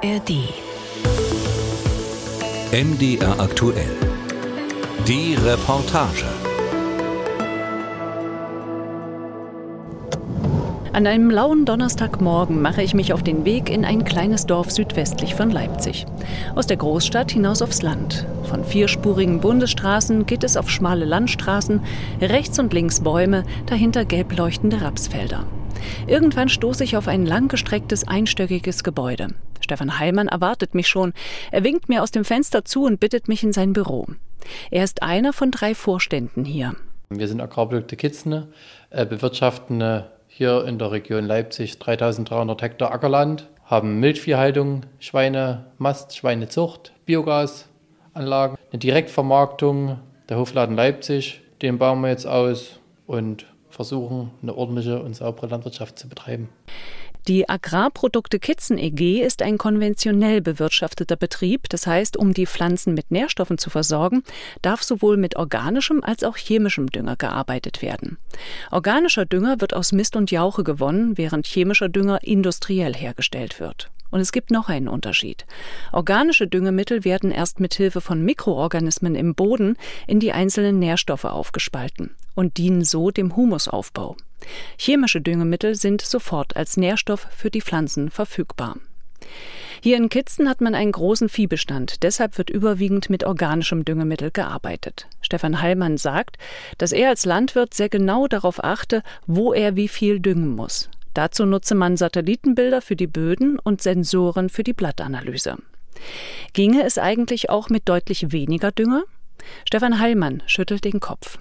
ARD. MDR aktuell. Die Reportage. An einem lauen Donnerstagmorgen mache ich mich auf den Weg in ein kleines Dorf südwestlich von Leipzig. Aus der Großstadt hinaus aufs Land. Von vierspurigen Bundesstraßen geht es auf schmale Landstraßen, rechts und links Bäume, dahinter gelb leuchtende Rapsfelder. Irgendwann stoße ich auf ein langgestrecktes einstöckiges Gebäude. Stefan Heilmann erwartet mich schon. Er winkt mir aus dem Fenster zu und bittet mich in sein Büro. Er ist einer von drei Vorständen hier. Wir sind Agrarprodukte Kitzene, äh, bewirtschaften hier in der Region Leipzig 3300 Hektar Ackerland, haben Milchviehhaltung, Schweinemast, Schweinezucht, Biogasanlagen, eine Direktvermarktung, der Hofladen Leipzig, den bauen wir jetzt aus und versuchen, eine ordentliche und saubere Landwirtschaft zu betreiben. Die Agrarprodukte Kitzen EG ist ein konventionell bewirtschafteter Betrieb. Das heißt, um die Pflanzen mit Nährstoffen zu versorgen, darf sowohl mit organischem als auch chemischem Dünger gearbeitet werden. Organischer Dünger wird aus Mist und Jauche gewonnen, während chemischer Dünger industriell hergestellt wird. Und es gibt noch einen Unterschied. Organische Düngemittel werden erst mit Hilfe von Mikroorganismen im Boden in die einzelnen Nährstoffe aufgespalten und dienen so dem Humusaufbau. Chemische Düngemittel sind sofort als Nährstoff für die Pflanzen verfügbar. Hier in Kitzen hat man einen großen Viehbestand, deshalb wird überwiegend mit organischem Düngemittel gearbeitet. Stefan Heilmann sagt, dass er als Landwirt sehr genau darauf achte, wo er wie viel düngen muss. Dazu nutze man Satellitenbilder für die Böden und Sensoren für die Blattanalyse. Ginge es eigentlich auch mit deutlich weniger Dünger? Stefan Heilmann schüttelt den Kopf.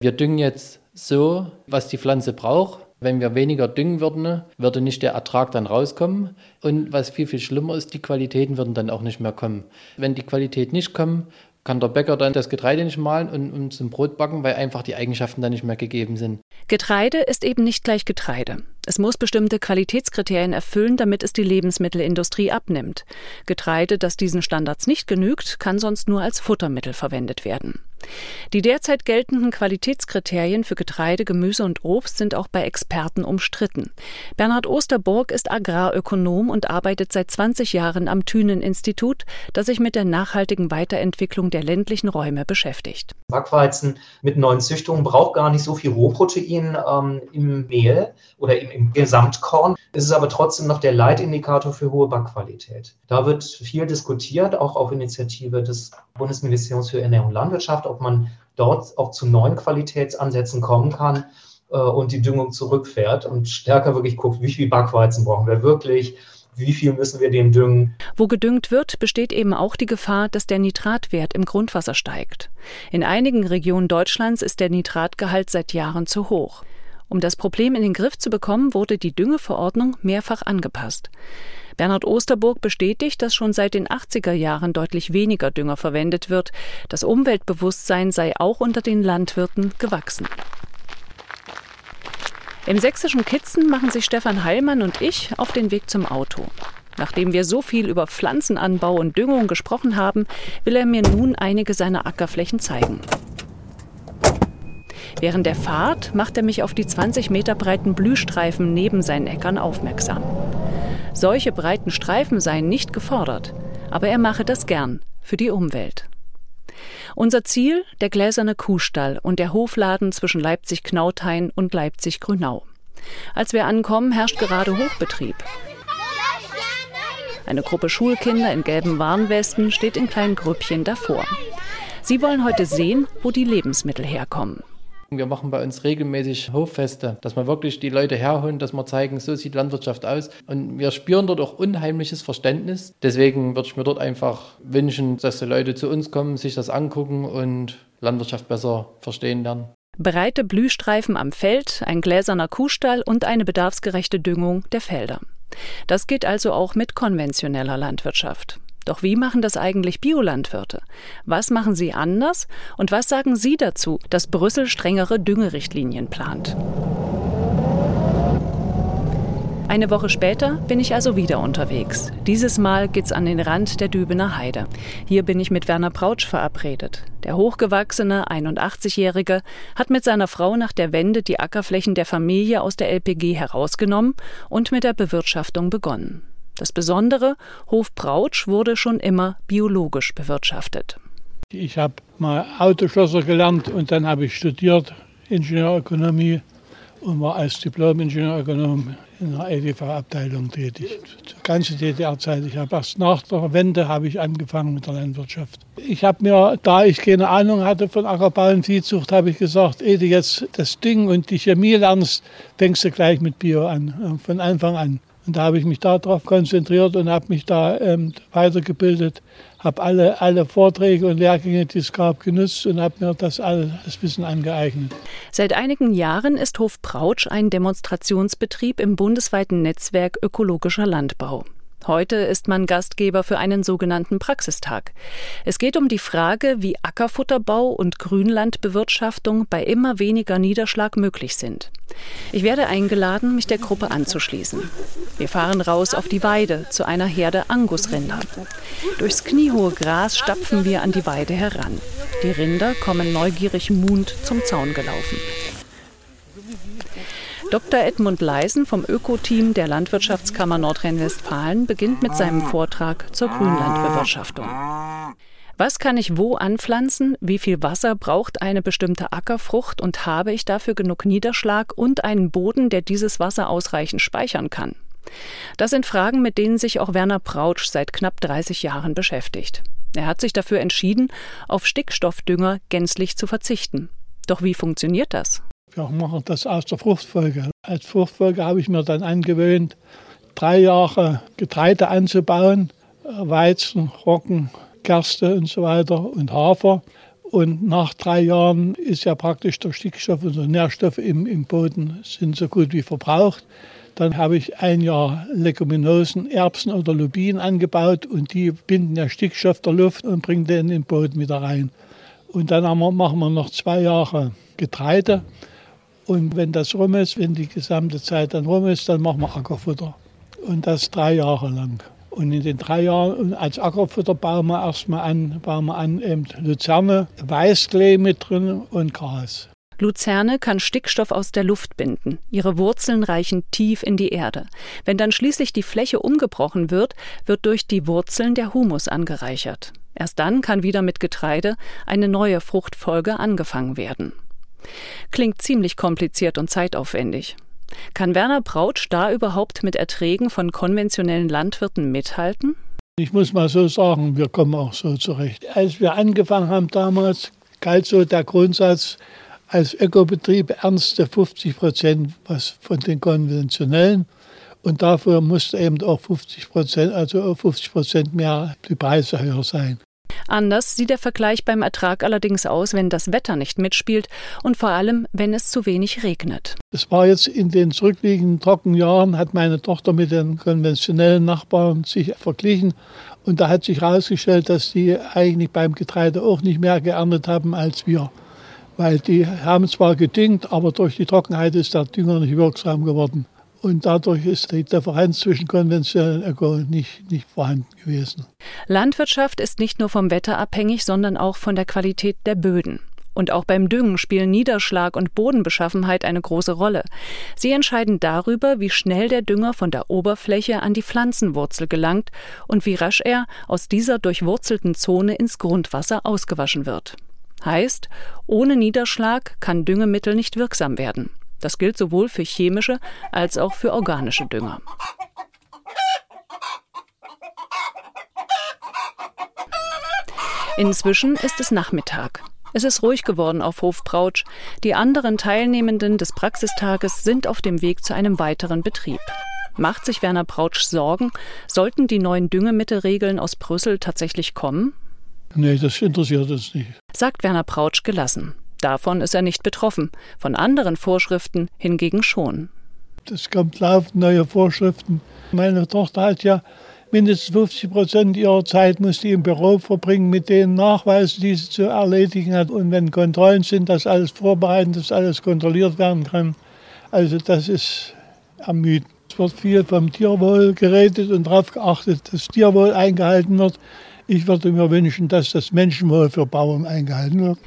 Wir düngen jetzt so, was die Pflanze braucht. Wenn wir weniger düngen würden, würde nicht der Ertrag dann rauskommen. Und was viel, viel schlimmer ist, die Qualitäten würden dann auch nicht mehr kommen. Wenn die Qualität nicht kommt, kann der Bäcker dann das Getreide nicht mahlen und uns ein Brot backen, weil einfach die Eigenschaften dann nicht mehr gegeben sind. Getreide ist eben nicht gleich Getreide. Es muss bestimmte Qualitätskriterien erfüllen, damit es die Lebensmittelindustrie abnimmt. Getreide, das diesen Standards nicht genügt, kann sonst nur als Futtermittel verwendet werden. Die derzeit geltenden Qualitätskriterien für Getreide, Gemüse und Obst sind auch bei Experten umstritten. Bernhard Osterburg ist Agrarökonom und arbeitet seit 20 Jahren am Thünen-Institut, das sich mit der nachhaltigen Weiterentwicklung der ländlichen Räume beschäftigt. Backweizen mit neuen Züchtungen braucht gar nicht so viel Rohprotein ähm, im Mehl oder im, im Gesamtkorn. Es ist aber trotzdem noch der Leitindikator für hohe Backqualität. Da wird viel diskutiert, auch auf Initiative des Bundesministeriums für Ernährung und Landwirtschaft ob man dort auch zu neuen Qualitätsansätzen kommen kann äh, und die Düngung zurückfährt und stärker wirklich guckt, wie viel Backweizen brauchen wir wirklich, wie viel müssen wir dem düngen. Wo gedüngt wird, besteht eben auch die Gefahr, dass der Nitratwert im Grundwasser steigt. In einigen Regionen Deutschlands ist der Nitratgehalt seit Jahren zu hoch. Um das Problem in den Griff zu bekommen, wurde die Düngeverordnung mehrfach angepasst. Bernhard Osterburg bestätigt, dass schon seit den 80er Jahren deutlich weniger Dünger verwendet wird. Das Umweltbewusstsein sei auch unter den Landwirten gewachsen. Im sächsischen Kitzen machen sich Stefan Heilmann und ich auf den Weg zum Auto. Nachdem wir so viel über Pflanzenanbau und Düngung gesprochen haben, will er mir nun einige seiner Ackerflächen zeigen. Während der Fahrt macht er mich auf die 20 Meter breiten Blühstreifen neben seinen Äckern aufmerksam. Solche breiten Streifen seien nicht gefordert, aber er mache das gern für die Umwelt. Unser Ziel der gläserne Kuhstall und der Hofladen zwischen Leipzig-Knauthain und Leipzig-Grünau. Als wir ankommen, herrscht gerade Hochbetrieb. Eine Gruppe Schulkinder in gelben Warnwesten steht in kleinen Grüppchen davor. Sie wollen heute sehen, wo die Lebensmittel herkommen. Wir machen bei uns regelmäßig Hoffeste, dass wir wirklich die Leute herholen, dass wir zeigen, so sieht Landwirtschaft aus. Und wir spüren dort auch unheimliches Verständnis. Deswegen würde ich mir dort einfach wünschen, dass die Leute zu uns kommen, sich das angucken und Landwirtschaft besser verstehen lernen. Breite Blühstreifen am Feld, ein gläserner Kuhstall und eine bedarfsgerechte Düngung der Felder. Das geht also auch mit konventioneller Landwirtschaft. Doch wie machen das eigentlich Biolandwirte? Was machen sie anders? Und was sagen Sie dazu, dass Brüssel strengere Düngerichtlinien plant? Eine Woche später bin ich also wieder unterwegs. Dieses Mal geht's an den Rand der Dübener Heide. Hier bin ich mit Werner Brautsch verabredet. Der hochgewachsene 81-Jährige hat mit seiner Frau nach der Wende die Ackerflächen der Familie aus der LPG herausgenommen und mit der Bewirtschaftung begonnen. Das Besondere, Hof Brautsch wurde schon immer biologisch bewirtschaftet. Ich habe mal Autoschlosser gelernt und dann habe ich studiert Ingenieurökonomie und war als Diplom-Ingenieurökonom in der EDV-Abteilung tätig. Die ganze DDR-Zeit. Ich habe erst nach der Wende habe ich angefangen mit der Landwirtschaft. Ich habe mir, da ich keine Ahnung hatte von Ackerbau und Viehzucht, habe ich gesagt, ehe du jetzt das Ding und die Chemie lernst, fängst du gleich mit Bio an, von Anfang an. Und da habe ich mich darauf konzentriert und habe mich da ähm, weitergebildet, habe alle, alle Vorträge und Lehrgänge, die es gab, genutzt und habe mir das alles das Wissen angeeignet. Seit einigen Jahren ist Hof Brautsch ein Demonstrationsbetrieb im bundesweiten Netzwerk ökologischer Landbau. Heute ist man Gastgeber für einen sogenannten Praxistag. Es geht um die Frage, wie Ackerfutterbau und Grünlandbewirtschaftung bei immer weniger Niederschlag möglich sind. Ich werde eingeladen, mich der Gruppe anzuschließen. Wir fahren raus auf die Weide zu einer Herde Angusrinder. Durchs kniehohe Gras stapfen wir an die Weide heran. Die Rinder kommen neugierig muhend zum Zaun gelaufen. Dr. Edmund Leisen vom Öko-Team der Landwirtschaftskammer Nordrhein-Westfalen beginnt mit seinem Vortrag zur Grünlandbewirtschaftung. Was kann ich wo anpflanzen? Wie viel Wasser braucht eine bestimmte Ackerfrucht und habe ich dafür genug Niederschlag und einen Boden, der dieses Wasser ausreichend speichern kann? Das sind Fragen, mit denen sich auch Werner Prautsch seit knapp 30 Jahren beschäftigt. Er hat sich dafür entschieden, auf Stickstoffdünger gänzlich zu verzichten. Doch wie funktioniert das? Wir machen das aus der Fruchtfolge. Als Fruchtfolge habe ich mir dann angewöhnt, drei Jahre Getreide anzubauen, Weizen, Roggen, Gerste und so weiter und Hafer. Und nach drei Jahren ist ja praktisch der Stickstoff und die Nährstoffe im, im Boden sind so gut wie verbraucht. Dann habe ich ein Jahr Leguminosen, Erbsen oder Lupinen angebaut und die binden ja Stickstoff der Luft und bringen den in den Boden wieder rein. Und dann machen wir noch zwei Jahre Getreide. Und wenn das rum ist, wenn die gesamte Zeit dann rum ist, dann machen wir Ackerfutter. Und das drei Jahre lang. Und in den drei Jahren als Ackerfutter bauen wir erstmal an, bauen wir an eben Luzerne, Weißklee mit drin und Gras. Luzerne kann Stickstoff aus der Luft binden. Ihre Wurzeln reichen tief in die Erde. Wenn dann schließlich die Fläche umgebrochen wird, wird durch die Wurzeln der Humus angereichert. Erst dann kann wieder mit Getreide eine neue Fruchtfolge angefangen werden. Klingt ziemlich kompliziert und zeitaufwendig. Kann Werner Brautsch da überhaupt mit Erträgen von konventionellen Landwirten mithalten? Ich muss mal so sagen, wir kommen auch so zurecht. Als wir angefangen haben damals, galt so der Grundsatz, als Ökobetrieb ernste 50 Prozent was von den konventionellen. Und dafür musste eben auch 50 Prozent, also 50 Prozent mehr die Preise höher sein. Anders sieht der Vergleich beim Ertrag allerdings aus, wenn das Wetter nicht mitspielt und vor allem, wenn es zu wenig regnet. Es war jetzt in den zurückliegenden Trockenjahren, hat meine Tochter mit den konventionellen Nachbarn sich verglichen. Und da hat sich herausgestellt, dass die eigentlich beim Getreide auch nicht mehr geerntet haben als wir. Weil die haben zwar gedüngt, aber durch die Trockenheit ist der Dünger nicht wirksam geworden. Und dadurch ist die Differenz zwischen konventionell und Öko nicht, nicht vorhanden gewesen. Landwirtschaft ist nicht nur vom Wetter abhängig, sondern auch von der Qualität der Böden. Und auch beim Düngen spielen Niederschlag und Bodenbeschaffenheit eine große Rolle. Sie entscheiden darüber, wie schnell der Dünger von der Oberfläche an die Pflanzenwurzel gelangt und wie rasch er aus dieser durchwurzelten Zone ins Grundwasser ausgewaschen wird. Heißt, ohne Niederschlag kann Düngemittel nicht wirksam werden. Das gilt sowohl für chemische als auch für organische Dünger. Inzwischen ist es Nachmittag. Es ist ruhig geworden auf Hof Brautsch. Die anderen Teilnehmenden des Praxistages sind auf dem Weg zu einem weiteren Betrieb. Macht sich Werner Brautsch Sorgen? Sollten die neuen Düngemittelregeln aus Brüssel tatsächlich kommen? Nee, das interessiert uns nicht. Sagt Werner Brautsch gelassen. Davon ist er nicht betroffen, von anderen Vorschriften hingegen schon. Es kommt laufend neue Vorschriften. Meine Tochter hat ja mindestens 50 Prozent ihrer Zeit muss die im Büro verbringen mit den Nachweisen, die sie zu erledigen hat. Und wenn Kontrollen sind, dass alles vorbereitet, dass alles kontrolliert werden kann. Also das ist ermüdend. Es wird viel vom Tierwohl geredet und darauf geachtet, dass Tierwohl eingehalten wird. Ich würde mir wünschen, dass das Menschenwohl für Bauern eingehalten wird.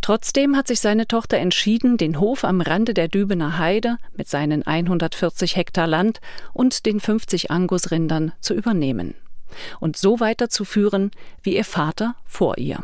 Trotzdem hat sich seine Tochter entschieden, den Hof am Rande der Dübener Heide mit seinen 140 Hektar Land und den 50 Angusrindern zu übernehmen und so weiterzuführen wie ihr Vater vor ihr.